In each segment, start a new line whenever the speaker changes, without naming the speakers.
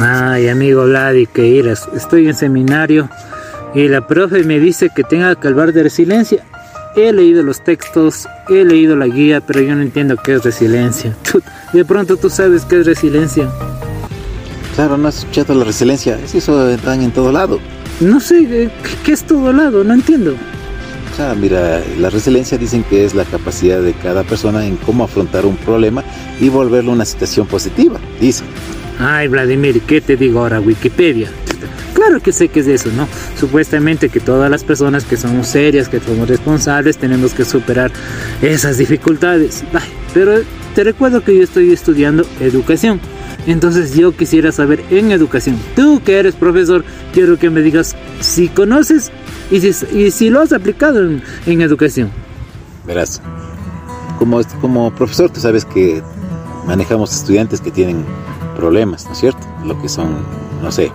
Ay, amigo Vladi, que irás. Estoy en seminario y la profe me dice que tenga que hablar de resiliencia. He leído los textos, he leído la guía, pero yo no entiendo qué es resiliencia. De pronto tú sabes qué es resiliencia.
Claro, no has escuchado la resiliencia. Es eso están en todo lado.
No sé, eh, ¿qué es todo lado? No entiendo.
O sea, mira, la resiliencia dicen que es la capacidad de cada persona en cómo afrontar un problema y volverlo una situación positiva, dicen.
Ay, Vladimir, ¿qué te digo ahora? Wikipedia. Claro que sé que es eso, ¿no? Supuestamente que todas las personas que somos serias, que somos responsables, tenemos que superar esas dificultades. Ay, pero te recuerdo que yo estoy estudiando educación. Entonces yo quisiera saber en educación, tú que eres profesor, quiero que me digas si conoces y si, y si lo has aplicado en, en educación.
Verás, como, como profesor tú sabes que manejamos estudiantes que tienen problemas, ¿no es cierto? Lo que son, no sé,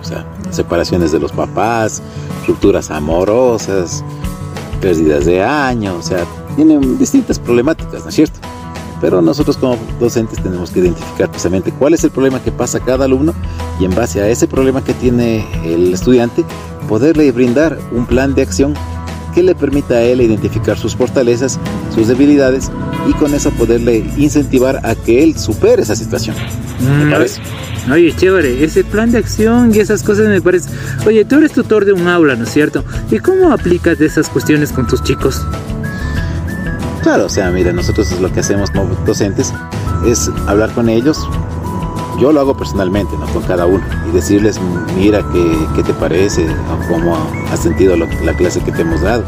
separaciones de los papás, rupturas amorosas, pérdidas de años, o sea, tienen distintas problemáticas, ¿no es cierto? Pero nosotros como docentes tenemos que identificar precisamente cuál es el problema que pasa cada alumno y en base a ese problema que tiene el estudiante, poderle brindar un plan de acción que le permita a él identificar sus fortalezas, sus debilidades y con eso poderle incentivar a que él supere esa situación. ¿Me
Mm,
parece?
Oye, chévere, ese plan de acción y esas cosas me parece. Oye, tú eres tutor de un aula, ¿no es cierto? ¿Y cómo aplicas esas cuestiones con tus chicos?
Claro, o sea, mira, nosotros lo que hacemos como docentes es hablar con ellos. Yo lo hago personalmente, ¿no? Con cada uno y decirles, mira, qué, qué te parece, o cómo has sentido lo- la clase que te hemos dado.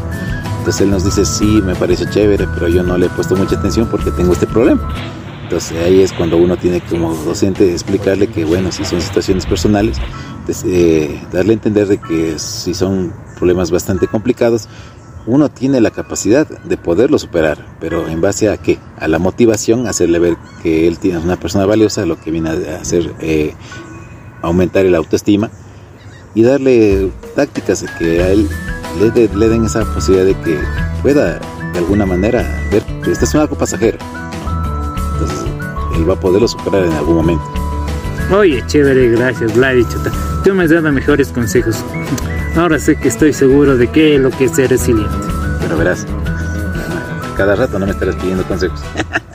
Entonces él nos dice, sí, me parece chévere, pero yo no le he puesto mucha atención porque tengo este problema. Entonces ahí es cuando uno tiene como docente explicarle que, bueno, si son situaciones personales, pues, eh, darle a entender de que si son problemas bastante complicados, uno tiene la capacidad de poderlo superar, pero en base a qué? A la motivación, hacerle ver que él tiene una persona valiosa, lo que viene a hacer eh, aumentar el autoestima y darle tácticas que a él le, de- le den esa posibilidad de que pueda de alguna manera ver que esto es algo pasajero. Entonces él va a poderlo superar en algún momento.
Oye, chévere, gracias, Vladi, chuta. Tú me has dado mejores consejos. Ahora sé que estoy seguro de qué es lo que es ser resiliente.
Pero verás, cada rato no me estarás pidiendo consejos.